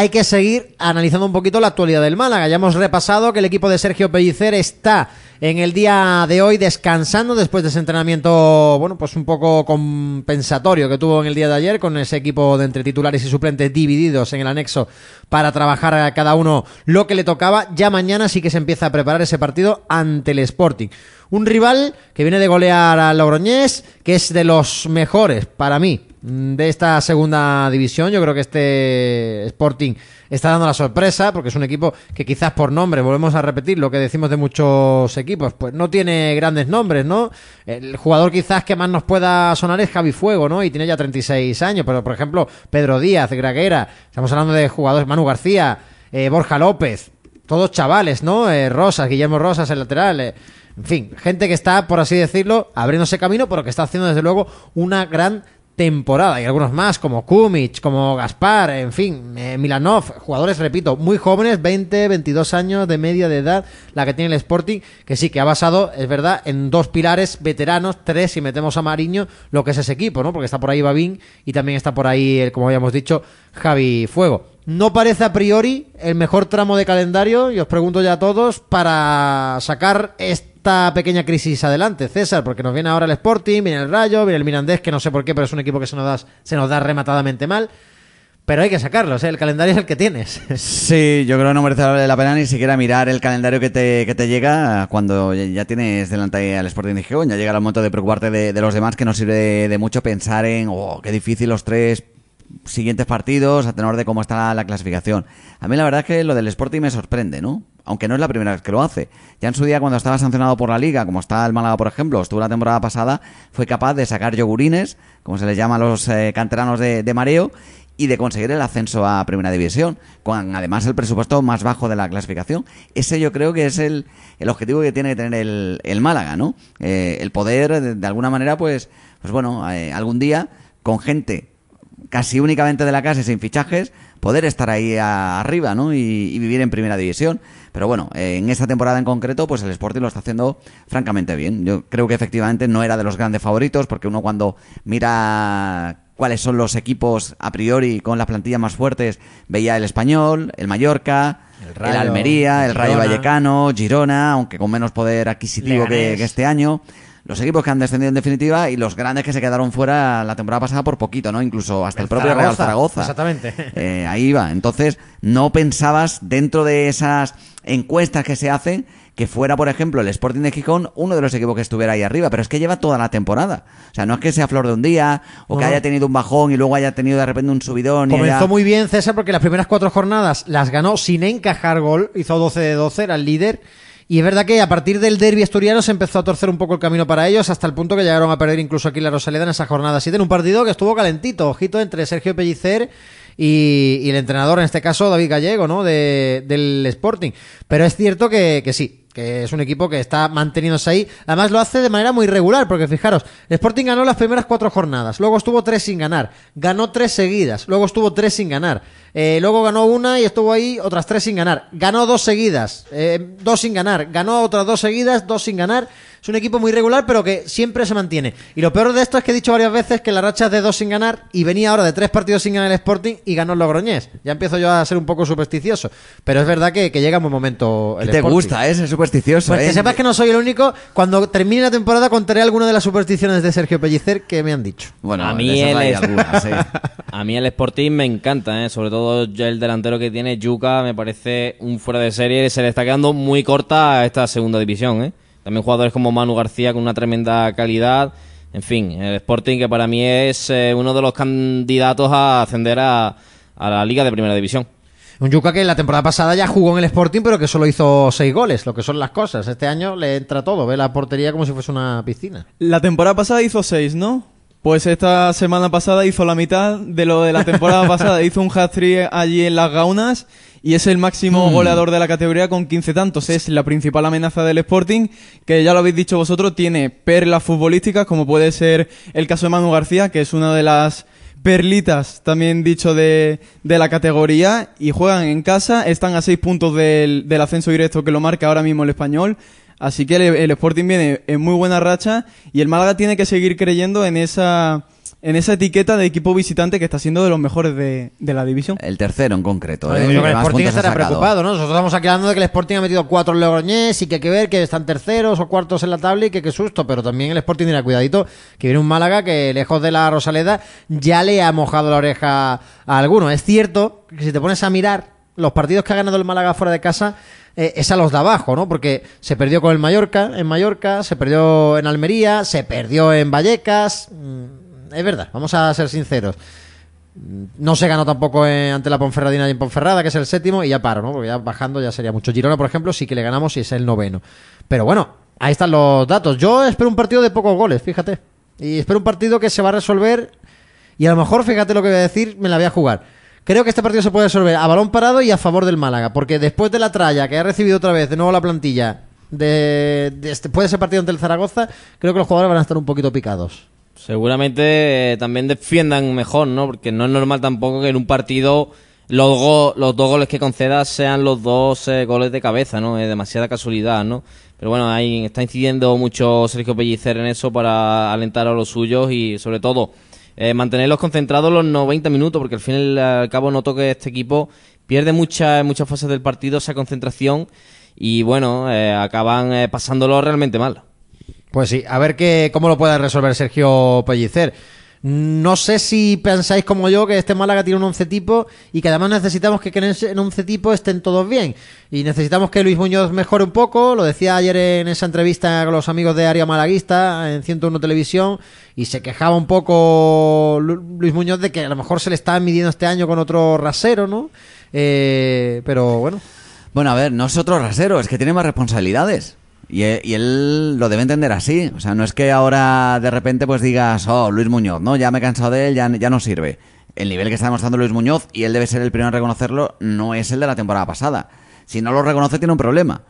hay que seguir analizando un poquito la actualidad del Málaga. Ya hemos repasado que el equipo de Sergio Pellicer está en el día de hoy descansando después de ese entrenamiento, bueno, pues un poco compensatorio que tuvo en el día de ayer con ese equipo de entre titulares y suplentes divididos en el anexo para trabajar a cada uno lo que le tocaba. Ya mañana sí que se empieza a preparar ese partido ante el Sporting. Un rival que viene de golear a Logroñés, que es de los mejores para mí de esta segunda división. Yo creo que este Sporting está dando la sorpresa porque es un equipo que quizás por nombre, volvemos a repetir lo que decimos de muchos equipos, pues no tiene grandes nombres, ¿no? El jugador quizás que más nos pueda sonar es Javi Fuego, ¿no? Y tiene ya 36 años, pero por ejemplo, Pedro Díaz, Graguera, estamos hablando de jugadores, Manu García, eh, Borja López, todos chavales, ¿no? Eh, Rosas, Guillermo Rosas, el lateral. Eh, en fin, gente que está, por así decirlo, abriéndose camino, pero que está haciendo desde luego una gran temporada y algunos más como Kumic, como Gaspar, en fin, eh, Milanov, jugadores, repito, muy jóvenes, 20, 22 años de media de edad, la que tiene el Sporting, que sí, que ha basado, es verdad, en dos pilares veteranos, tres si metemos a Mariño, lo que es ese equipo, ¿no? Porque está por ahí Babín y también está por ahí, como habíamos dicho, Javi Fuego. No parece a priori el mejor tramo de calendario, y os pregunto ya a todos, para sacar este esta pequeña crisis adelante, César, porque nos viene ahora el Sporting, viene el Rayo, viene el Mirandés, que no sé por qué, pero es un equipo que se nos da, se nos da rematadamente mal. Pero hay que sacarlos, ¿eh? el calendario es el que tienes. Sí, yo creo que no merece la pena ni siquiera mirar el calendario que te, que te llega cuando ya tienes delante al Sporting de Gijón. Ya llega el momento de preocuparte de, los demás, que no sirve de, mucho pensar en, oh, qué difícil los tres siguientes partidos a tenor de cómo está la clasificación. A mí la verdad es que lo del Sporting me sorprende, ¿no? Aunque no es la primera vez que lo hace. Ya en su día, cuando estaba sancionado por la liga, como está el Málaga, por ejemplo, estuvo la temporada pasada, fue capaz de sacar yogurines, como se les llama a los eh, canteranos de, mareo, y de conseguir el ascenso a Primera División, con además el presupuesto más bajo de la clasificación. Ese yo creo que es el, el objetivo que tiene que tener el, el Málaga, ¿no? Eh, el poder, de, alguna manera, pues, pues bueno, eh, algún día, con gente casi únicamente de la casa y sin fichajes, poder estar ahí arriba, ¿no? y vivir en Primera División. Pero bueno, eh, en esta temporada en concreto, pues el Sporting lo está haciendo francamente bien. Yo creo que efectivamente no era de los grandes favoritos, porque uno cuando mira cuáles son los equipos a priori con las plantillas más fuertes, veía el Español, el Mallorca, el, Almería, el, Rayo Vallecano, Girona, aunque con menos poder adquisitivo que, este año los equipos que han descendido en definitiva y los grandes que se quedaron fuera la temporada pasada por poquito, ¿no? Incluso hasta el, propio Real Zaragoza. Exactamente. Eh, ahí va. Entonces, no pensabas dentro de esas encuestas que se hacen que fuera, por ejemplo, el Sporting de Gijón uno de los equipos que estuviera ahí arriba, pero es que lleva toda la temporada. O sea, no es que sea flor de un día o que haya tenido un bajón y luego haya tenido de repente un subidón. Comenzó muy bien César porque las primeras cuatro jornadas las ganó sin encajar gol, hizo 12 de 12, era el líder. Y es verdad que a partir del derby asturiano se empezó a torcer un poco el camino para ellos, hasta el punto que llegaron a perder incluso aquí la Rosaleda en esa jornada 7, en un partido que estuvo calentito, ojito, entre Sergio Pellicer y, el entrenador, en este caso David Gallego, ¿no? De, del Sporting. Pero es cierto que, que sí, que es un equipo que está manteniéndose ahí. Además lo hace de manera muy regular, porque fijaros, Sporting ganó las primeras cuatro jornadas, luego estuvo tres sin ganar, ganó tres seguidas, luego estuvo tres sin ganar, eh, luego ganó una y estuvo ahí otras tres sin ganar, ganó dos seguidas, eh, dos sin ganar, ganó otras dos seguidas, dos sin ganar. Es un equipo muy regular, pero que siempre se mantiene. Y lo peor de esto es que he dicho varias veces que la racha es de dos sin ganar y venía ahora de tres partidos sin ganar el Sporting y ganó el Logroñés. Ya empiezo yo a ser un poco supersticioso. Pero es verdad que, llega un buen momento el Te gusta, ¿eh? supersticioso. Pues que ¿eh? sepas que no soy el único. Cuando termine la temporada contaré alguna de las supersticiones de Sergio Pellicer que me han dicho. Bueno, a mí, el, a mí el Sporting me encanta, ¿eh? sobre todo el delantero que tiene Yuca me parece un fuera de serie. Se le está quedando muy corta esta segunda división. ¿eh? También jugadores como Manu García con una tremenda calidad. En fin, el Sporting que para mí es eh, uno de los candidatos a ascender a, la Liga de Primera División. Un Yuca que la temporada pasada ya jugó en el Sporting, pero que solo hizo seis goles, lo que son las cosas. Este año le entra todo, ve la portería como si fuese una piscina. La temporada pasada hizo seis, ¿no? Pues esta semana pasada hizo la mitad de lo de la temporada pasada. Hizo un hat-trick allí en las Gaunas y es el máximo hmm. goleador de la categoría con 15 tantos. Es la principal amenaza del Sporting, que ya lo habéis dicho vosotros, tiene perlas futbolísticas, como puede ser el caso de Manu García, que es una de las perlitas, también dicho, de, de la categoría, y juegan en casa, están a 6 puntos del, del ascenso directo que lo marca ahora mismo el español. Así que el, el Sporting viene en muy buena racha y el Málaga tiene que seguir creyendo en esa en esa etiqueta de equipo visitante que está siendo de los mejores de, de la división. El tercero en concreto. Yo ¿eh? creo que el Más Sporting estará preocupado, ¿no? Nosotros estamos aquí hablando de que el Sporting ha metido cuatro en Logroñés y que hay que ver que están terceros o cuartos en la tabla y que qué susto, pero también el Sporting dirá, cuidadito, que viene un Málaga que lejos de la Rosaleda ya le ha mojado la oreja a alguno. Es cierto que si te pones a mirar los partidos que ha ganado el Málaga fuera de casa, eh, es a los de abajo, ¿no? Porque se perdió con el Mallorca, en Mallorca, se perdió en Almería, se perdió en Vallecas. Mm, Es verdad, vamos a ser sinceros. No se ganó tampoco ante la Ponferradina y en Ponferrada, que es el séptimo, y ya paro, ¿no? Porque ya bajando ya sería mucho. Girona, por ejemplo, sí que le ganamos y es el noveno. Pero bueno, ahí están los datos. Yo espero un partido de pocos goles, fíjate. Y espero un partido que se va a resolver. Y a lo mejor, fíjate lo que voy a decir, me la voy a jugar. Creo que este partido se puede resolver a balón parado y a favor del Málaga. Porque después de la tralla que ha recibido otra vez de nuevo la plantilla, de, de este, después de ese partido ante el Zaragoza, creo que los jugadores van a estar un poquito picados. Seguramente eh, también defiendan mejor, ¿no? Porque no es normal tampoco que en un partido los, go- los dos goles que concedas sean los dos eh, goles de cabeza, ¿no? Es demasiada casualidad, ¿no? Pero bueno, ahí está incidiendo mucho Sergio Pellicer en eso para alentar a los suyos y sobre todo eh, mantenerlos concentrados los 90 minutos, porque al fin y al cabo noto que este equipo pierde muchas muchas fases del partido esa concentración y bueno, eh, acaban eh, pasándolo realmente mal. Pues sí, a ver qué, cómo lo puede resolver Sergio Pellicer. No sé si pensáis como yo que este Málaga tiene un once tipo y que además necesitamos que en ese once tipo estén todos bien. Y necesitamos que Luis Muñoz mejore un poco, lo decía ayer en esa entrevista con los amigos de Área Malaguista en 101 Televisión y se quejaba un poco Lu- Luis Muñoz de que a lo mejor se le está midiendo este año con otro rasero, ¿no? Eh, pero bueno, Bueno, a ver, no es otro rasero, es que tiene más responsabilidades. Y él, y él lo debe entender así. O sea, no es que ahora de repente pues digas, oh, Luis Muñoz, ¿no? Ya me he cansado de él, ya, ya no sirve. El nivel que está demostrando Luis Muñoz, y él debe ser el primero en reconocerlo, no es el de la temporada pasada. Si no lo reconoce, tiene un problema.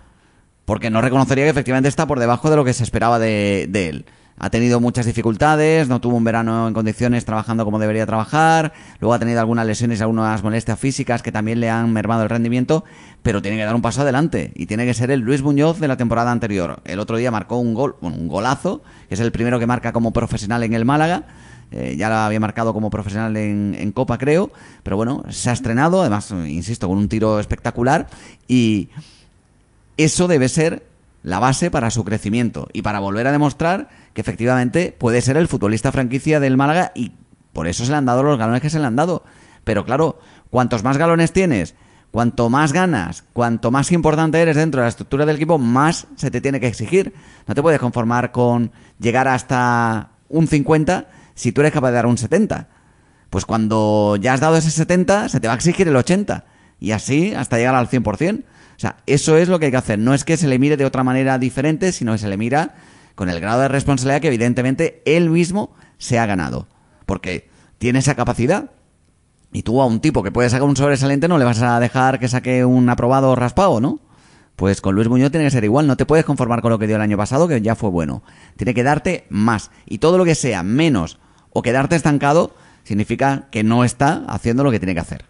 Porque no reconocería que efectivamente está por debajo de lo que se esperaba de, de él. Ha tenido muchas dificultades, no tuvo un verano en condiciones trabajando como debería trabajar, luego ha tenido algunas lesiones y algunas molestias físicas que también le han mermado el rendimiento, pero tiene que dar un paso adelante y tiene que ser el Luis Muñoz de la temporada anterior. El otro día marcó un gol, un golazo, que es el primero que marca como profesional en el Málaga, eh, ya lo había marcado como profesional en Copa, creo, pero bueno, se ha estrenado, además, insisto, con un tiro espectacular y eso debe ser la base para su crecimiento y para volver a demostrar que efectivamente puede ser el futbolista franquicia del Málaga y por eso se le han dado los galones que se le han dado. Pero claro, cuantos más galones tienes, cuanto más ganas, cuanto más importante eres dentro de la estructura del equipo, más se te tiene que exigir. No te puedes conformar con llegar hasta un 50 si tú eres capaz de dar un 70. Pues cuando ya has dado ese 70, se te va a exigir el 80. Y así hasta llegar al 100%. O sea, eso es lo que hay que hacer. No es que se le mire de otra manera diferente, sino que se le mira con el grado de responsabilidad que evidentemente él mismo se ha ganado. Porque tiene esa capacidad. Y tú a un tipo que puede sacar un sobresaliente no le vas a dejar que saque un aprobado raspado, ¿no? Pues con Luis Muñoz tiene que ser igual, no te puedes conformar con lo que dio el año pasado, que ya fue bueno. Tiene que darte más. Y todo lo que sea menos o quedarte estancado significa que no está haciendo lo que tiene que hacer.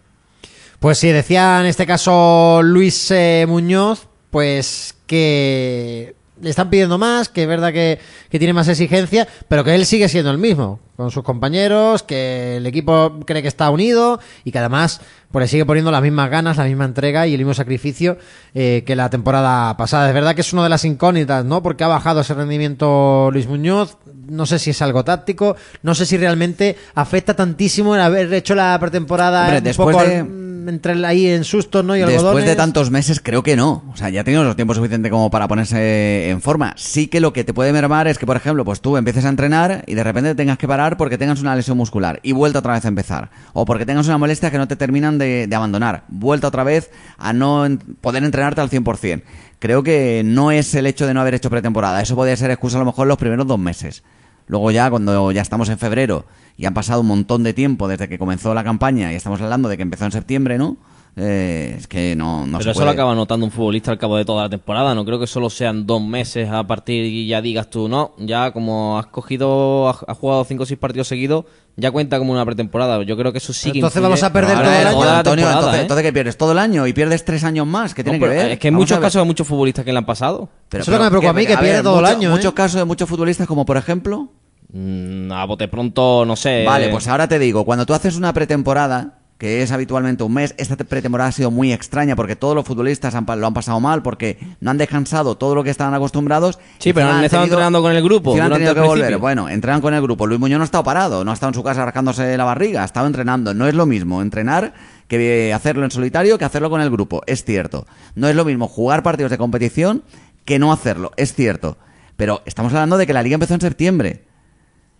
Pues sí, decía en este caso Luis eh, Muñoz, pues que le están pidiendo más, que es verdad que, que tiene más exigencia, pero que él sigue siendo el mismo, con sus compañeros, que el equipo cree que está unido y que además pues le sigue poniendo las mismas ganas, la misma entrega y el mismo sacrificio eh, que la temporada pasada. Es verdad que es una de las incógnitas, ¿no? Porque ha bajado ese rendimiento Luis Muñoz, no sé si es algo táctico, no sé si realmente afecta tantísimo el haber hecho la pretemporada Hombre, un después poco de- entre ahí en sustos, ¿no? Y Después de tantos meses, creo que no. O sea, ya tenido los tiempos suficiente como para ponerse en forma. Sí que lo que te puede mermar es que, por ejemplo, pues tú empieces a entrenar y de repente tengas que parar porque tengas una lesión muscular y vuelta otra vez a empezar. O porque tengas una molestia que no te terminan de, de abandonar. Vuelta otra vez a no poder entrenarte al 100%. Creo que no es el hecho de no haber hecho pretemporada. Eso podría ser excusa a lo mejor los primeros dos meses. Luego ya, cuando ya estamos en febrero y han pasado un montón de tiempo desde que comenzó la campaña y estamos hablando de que empezó en septiembre, ¿no? Eh, es que no, no Pero se eso puede. lo acaba notando un futbolista al cabo de toda la temporada. No creo que solo sean dos meses a partir y ya digas tú, no, ya como has cogido, has, jugado cinco o seis partidos seguidos, ya cuenta como una pretemporada. Yo creo que eso sí que Entonces influye vamos a perder todo el año. toda Antonio, entonces, ¿eh? entonces que pierdes todo el año y pierdes tres años más. ¿Qué tiene No, que ver? Es que en Vamos muchos casos hay muchos futbolistas que le han pasado. Pero- Eso es lo que me preocupa a mí, que pierde todo el año, ¿eh? Muchos casos de muchos futbolistas, como por ejemplo. Mm, a bote pronto, no sé. Vale, eh, pues ahora te digo, cuando tú haces una pretemporada, que es habitualmente un mes, esta te- pretemporada ha sido muy extraña porque todos los futbolistas han lo han pasado mal porque no han descansado todo lo que estaban acostumbrados. Sí, pero han estado entrenando con el grupo han tenido que volver. Bueno, entrenan con el grupo. Luis Muñoz no ha estado parado, no ha estado en su casa rascándose la barriga, ha estado entrenando. No es lo mismo entrenar que hacerlo en solitario que hacerlo con el grupo, es cierto. No es lo mismo jugar partidos de competición que no hacerlo, es cierto. Pero estamos hablando de que la liga empezó en septiembre.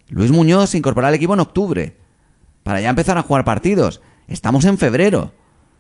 Luis Muñoz se incorporó al equipo en octubre. Para ya empezar a jugar partidos. Estamos en febrero.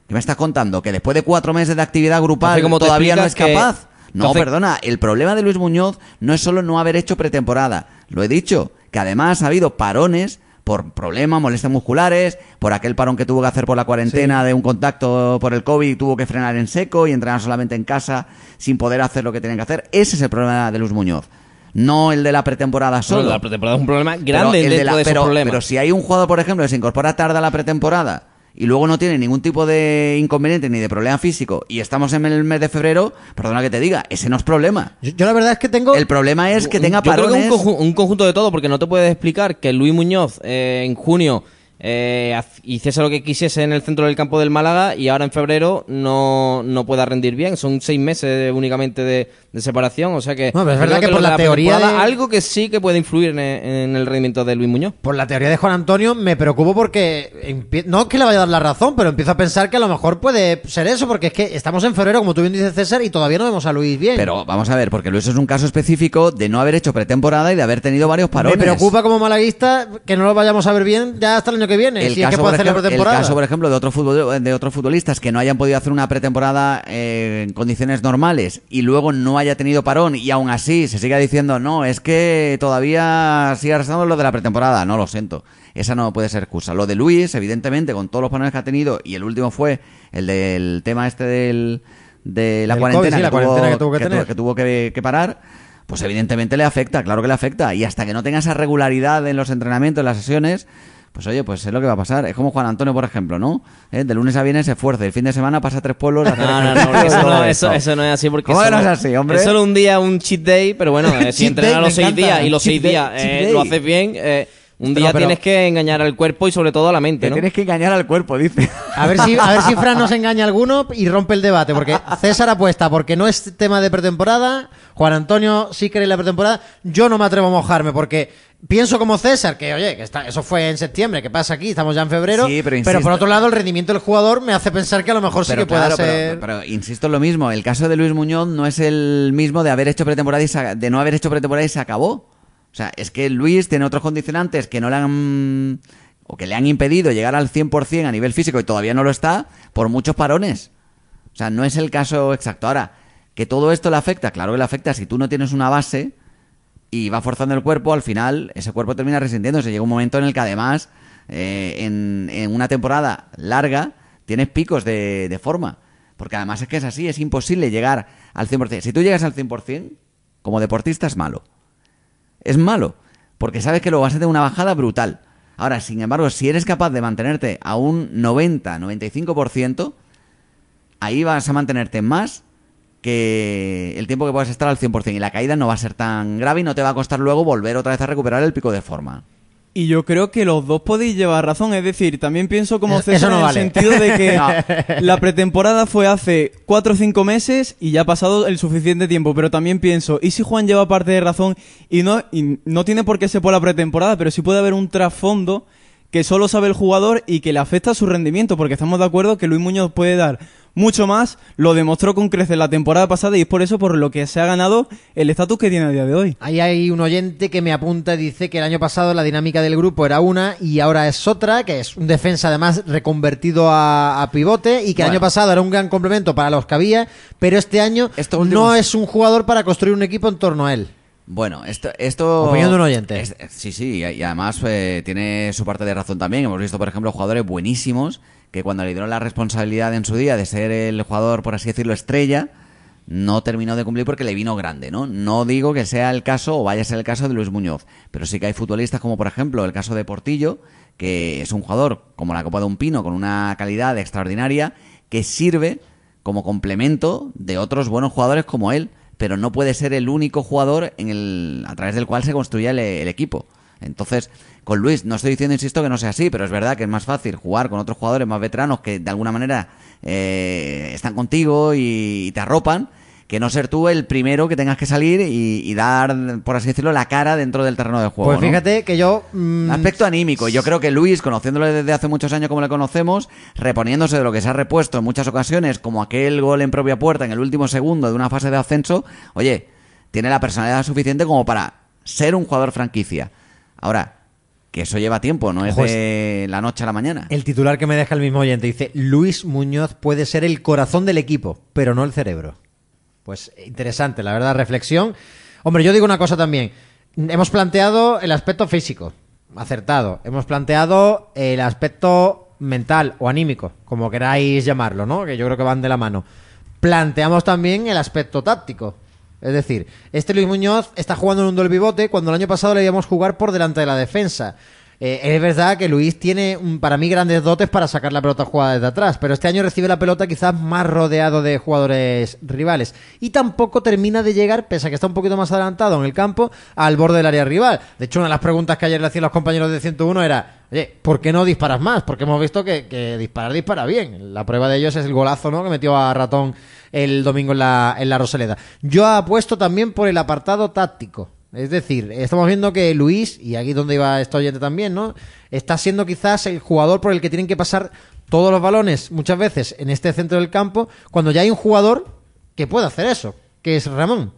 ¿Qué me estás contando? ¿Que después de cuatro meses de actividad grupal Entonces, ¿cómo te todavía no es que- capaz? No, Entonces- perdona. El problema de Luis Muñoz no es solo no haber hecho pretemporada. Lo he dicho. Que además ha habido parones por problemas, molestias musculares, por aquel parón que tuvo que hacer por la cuarentena de un contacto por el COVID, tuvo que frenar en seco y entrenar solamente en casa sin poder hacer lo que tenían que hacer. Ese es el problema de Luis Muñoz. No el de la pretemporada solo. bueno, la pretemporada es un problema Pero grande el de la- de esos pero, problemas. pero si hay un jugador, por ejemplo, que se incorpora tarde a la pretemporada y luego no tiene ningún tipo de inconveniente ni de problema físico y estamos en el mes de febrero, perdona que te diga, ese no es problema. Yo, yo la verdad es que tengo... El problema es que tenga yo creo parones. que un, conju- un conjunto de todo, porque no te puedes explicar que Luis Muñoz eh, en junio eh, hiciese lo que quisiese en el centro del campo del Málaga y ahora en febrero no, no pueda rendir bien. Son seis meses únicamente de, de separación, o sea que... No, pero es verdad que por la teoría de- Algo que sí que puede influir en, en el rendimiento de Luis Muñoz. Por la teoría de Juan Antonio me preocupo porque no es que le vaya a dar la razón, pero empiezo a pensar que a lo mejor puede ser eso, porque es que estamos en febrero, como tú bien dices César, y todavía no vemos a Luis bien. Pero vamos a ver, porque Luis es un caso específico de no haber hecho pretemporada y de haber tenido varios parones. me preocupa como malaguista que no lo vayamos a ver bien ya hasta el año que viene, el si es que caso, puede hacer la ejemplo, el pretemporada. caso, por ejemplo, de otros futbol, de otros futbolistas que no hayan podido hacer una pretemporada eh, en condiciones normales y luego no haya tenido parón y aún así se siga diciendo no, es que todavía sigue arrastrando lo de la pretemporada. No, lo siento. Esa no puede ser excusa. Lo de Luis, evidentemente, con todos los parones que ha tenido y el último fue el del tema este del, de la cuarentena, COVID, sí, la cuarentena que tuvo que tu- tener. que tuvo que, que parar. Pues evidentemente le afecta, claro que le afecta. Y hasta que no tenga esa regularidad en los entrenamientos, en las sesiones, pues oye, pues es lo que va a pasar. Es como Juan Antonio, por ejemplo, ¿no? ¿Eh? De lunes a viernes se esfuerza, el fin de semana pasa a tres pueblos. a No, no, no, eso, no, eso, eso no es así porque ¿Cómo que eso no es así, hombre? Es solo un día, un cheat day, pero bueno, eh, si entrenas day, los seis encanta. días y los Cheat seis días eh, lo haces bien, eh, un día pero- tienes que engañar al cuerpo y sobre todo a la mente, Te ¿no? tienes que engañar al cuerpo, dice. A ver si, a ver si Fran nos engaña alguno y rompe el debate, porque César apuesta porque no es tema de pretemporada, Juan Antonio sí cree en la pretemporada, yo no me atrevo a mojarme porque pienso como César, que oye, que está, eso fue en septiembre, que pasa aquí, estamos ya en febrero, Sí, pero por insisto- otro lado el rendimiento del jugador me hace pensar que a lo mejor sí que claro, pero- ser... pero, insisto en lo mismo, el caso de Luis Muñoz no es el mismo de haber hecho pretemporada y se- de no haber hecho pretemporada y se acabó. O sea, es que Luis tiene otros condicionantes que no le han o que le han impedido llegar al 100% a nivel físico y todavía no lo está por muchos parones. O sea, no es el caso exacto. Ahora, que todo esto le afecta, claro que le afecta si tú no tienes una base y va forzando el cuerpo, al final ese cuerpo termina resintiéndose. Llega un momento en el que además, eh, en, una temporada larga, tienes picos de, de forma. Porque además es que es así, es imposible llegar al 100%. Si tú llegas al 100%, como deportista es malo. Es malo, porque sabes que luego vas a tener una bajada brutal. Ahora, sin embargo, si eres capaz de mantenerte a un 90-95%, ahí vas a mantenerte más que el tiempo que puedas estar al 100% y la caída no va a ser tan grave y no te va a costar luego volver otra vez a recuperar el pico de forma. Y yo creo que los dos podéis llevar razón. Es decir, también pienso como César no en vale. el sentido de que No. la pretemporada fue hace cuatro o cinco meses y ya ha pasado el suficiente tiempo. Pero también pienso, ¿y si Juan lleva parte de razón y no, y no tiene por qué ser por la pretemporada, pero sí puede haber un trasfondo que solo sabe el jugador y que le afecta a su rendimiento? Porque estamos de acuerdo que Luis Muñoz puede dar mucho más, lo demostró con creces la temporada pasada y es por eso por lo que se ha ganado el estatus que tiene a día de hoy. Ahí hay un oyente que me apunta y dice que el año pasado la dinámica del grupo era una y ahora es otra, que es un defensa además reconvertido a, a pivote y que el año pasado era un gran complemento para los que había, pero este año Esto no es un jugador para construir un equipo en torno a él. Bueno, esto... esto Opinión de un oyente. es- sí, sí, y y además eh, tiene su parte de razón también. Hemos visto, por ejemplo, jugadores buenísimos que cuando le dieron la responsabilidad en su día de ser el jugador, por así decirlo, estrella, no terminó de cumplir porque le vino grande, ¿no? No digo que sea el caso o vaya a ser el caso de Luis Muñoz, pero sí que hay futbolistas como, por ejemplo, el caso de Portillo, que es un jugador como la Copa de un Pino, con una calidad extraordinaria, que sirve como complemento de otros buenos jugadores como él, pero no puede ser el único jugador en el, a través del cual se construye el, el equipo. Entonces, con Luis, no estoy diciendo, insisto, que no sea así, pero es verdad que es más fácil jugar con otros jugadores más veteranos que de alguna manera eh, están contigo y, y te arropan que no ser tú el primero que tengas que salir y, y dar, por así decirlo, la cara dentro del terreno de juego. Pues ¿no? fíjate que yo... mm, Aspecto anímico. Yo creo que Luis, conociéndole desde hace muchos años como le conocemos, reponiéndose de lo que se ha repuesto en muchas ocasiones, como aquel gol en propia puerta en el último segundo de una fase de ascenso, oye, tiene la personalidad suficiente como para ser un jugador franquicia. Ahora, que eso lleva tiempo, no es Ojo, de la noche a la mañana. El titular que me deja el mismo oyente dice, Luis Muñoz puede ser el corazón del equipo, pero no el cerebro. Pues interesante, la verdad, reflexión. Hombre, yo digo una cosa también. Hemos planteado el aspecto físico, acertado. Hemos planteado el aspecto mental o anímico, como queráis llamarlo, ¿no? Que yo creo que van de la mano. Planteamos también el aspecto táctico. Es decir, este Luis Muñoz está jugando en un doble pivote cuando el año pasado le íbamos jugar por delante de la defensa. Eh, es verdad que Luis tiene, para mí, grandes dotes para sacar la pelota jugada desde atrás, pero este año recibe la pelota quizás más rodeado de jugadores rivales. Y tampoco termina de llegar, pese a que está un poquito más adelantado en el campo, al borde del área rival. De hecho, una de las preguntas que ayer le hacían los compañeros de 101 era, oye, ¿por qué no disparas más? Porque hemos visto que, que disparar dispara bien. La prueba de ellos es el golazo ¿no? que metió a Ratón el domingo en la, en la Rosaleda. Yo apuesto también por el apartado táctico. Es decir, estamos viendo que Luis, y aquí donde iba este oyente también, ¿no? Está siendo quizás el jugador por el que tienen que pasar todos los balones muchas veces en este centro del campo, cuando ya hay un jugador que puede hacer eso, que es Ramón.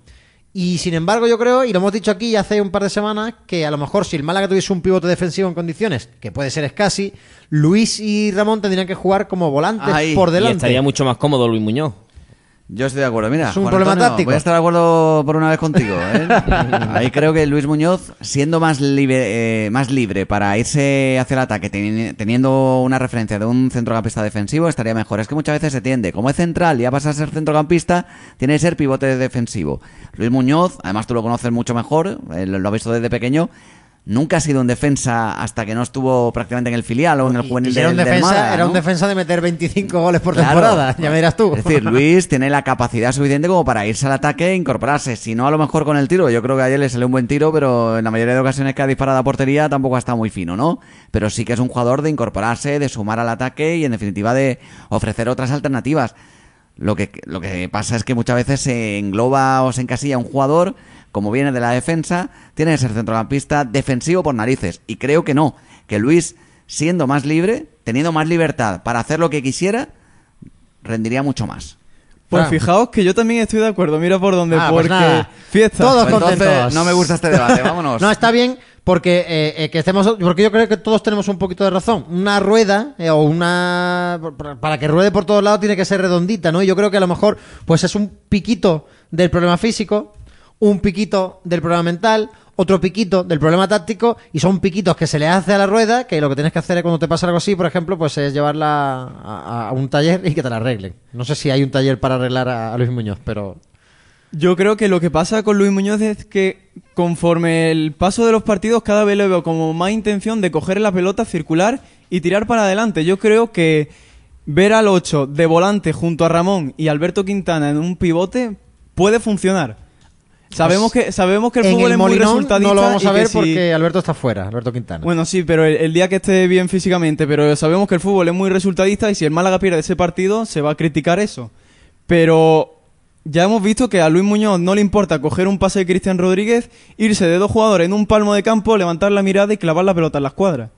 Y sin embargo, yo creo, y lo hemos dicho aquí hace un par de semanas, que a lo mejor si el Málaga tuviese un pivote defensivo en condiciones, que puede ser escasi, Luis y Ramón tendrían que jugar como volantes por Y delante. estaría mucho más cómodo Luis Muñoz. Yo estoy de acuerdo. Mira, Es un Juan problema Antonio, táctico. Voy a estar de acuerdo por una vez contigo. ¿eh? Ahí creo que Luis Muñoz, siendo más libre, eh, más libre para irse hacia el ataque, teni- teniendo una referencia de un centrocampista defensivo, estaría mejor. Es que muchas veces se tiende, como es central y ya pasa a ser centrocampista, tiene que ser pivote defensivo. Luis Muñoz, además tú lo conoces mucho mejor, eh, lo lo has visto desde pequeño. Nunca ha sido un defensa hasta que no estuvo prácticamente en el filial o en el juvenil y era, un del- del defensa, Málaga, era un defensa de meter 25 goles por Claro. temporada, ya me dirás tú. Es decir, Luis tiene la capacidad suficiente como para irse al ataque e incorporarse. Si no, a lo mejor con el tiro. Yo creo que ayer le salió un buen tiro, pero en la mayoría de ocasiones que ha disparado a portería tampoco ha estado muy fino, ¿no? Pero sí que es un jugador de incorporarse, de sumar al ataque y en definitiva de ofrecer otras alternativas. Lo que, lo que pasa es que muchas veces se engloba o se encasilla un jugador, como viene de la defensa, tiene que ser centrocampista defensivo por narices. Y creo que no, que Luis, siendo más libre, teniendo más libertad para hacer lo que quisiera, rendiría mucho más. Pues fijaos que yo también estoy de acuerdo. Mira por dónde, Ah, pues porque fiesta. Todos Pues entonces, no me gusta este debate, vámonos. No, está bien porque eh, eh, que estemos, porque yo creo que todos tenemos un poquito de razón. Una rueda eh, o una para que ruede por todos lados tiene que ser redondita, ¿no? Y yo creo que a lo mejor pues es un piquito del problema físico, un piquito del problema mental, otro piquito del problema táctico y son piquitos que se le hace a la rueda que lo que tienes que hacer es cuando te pasa algo así, por ejemplo, pues es llevarla a, un taller y que te la arreglen. No sé si hay un taller para arreglar a, a Luis Muñoz, pero Yo creo que lo que pasa con Luis Muñoz es que conforme el paso de los partidos cada vez le veo como más intención de coger la pelota, circular y tirar para adelante. Yo creo que ver al 8 de volante junto a Ramón y Alberto Quintana en un pivote puede funcionar. Sabemos que sabemos que el en fútbol el es muy Molinón resultadista no lo vamos a ver si- porque Alberto está fuera, Alberto Quintana. Bueno, sí, pero el, el día que esté bien físicamente, pero sabemos que el fútbol es muy resultadista y si el Málaga pierde ese partido se va a criticar eso. Pero ya hemos visto que a Luis Muñoz no le importa coger un pase de Cristian Rodríguez, irse de dos jugadores en un palmo de campo, levantar la mirada y clavar la pelota en la escuadra.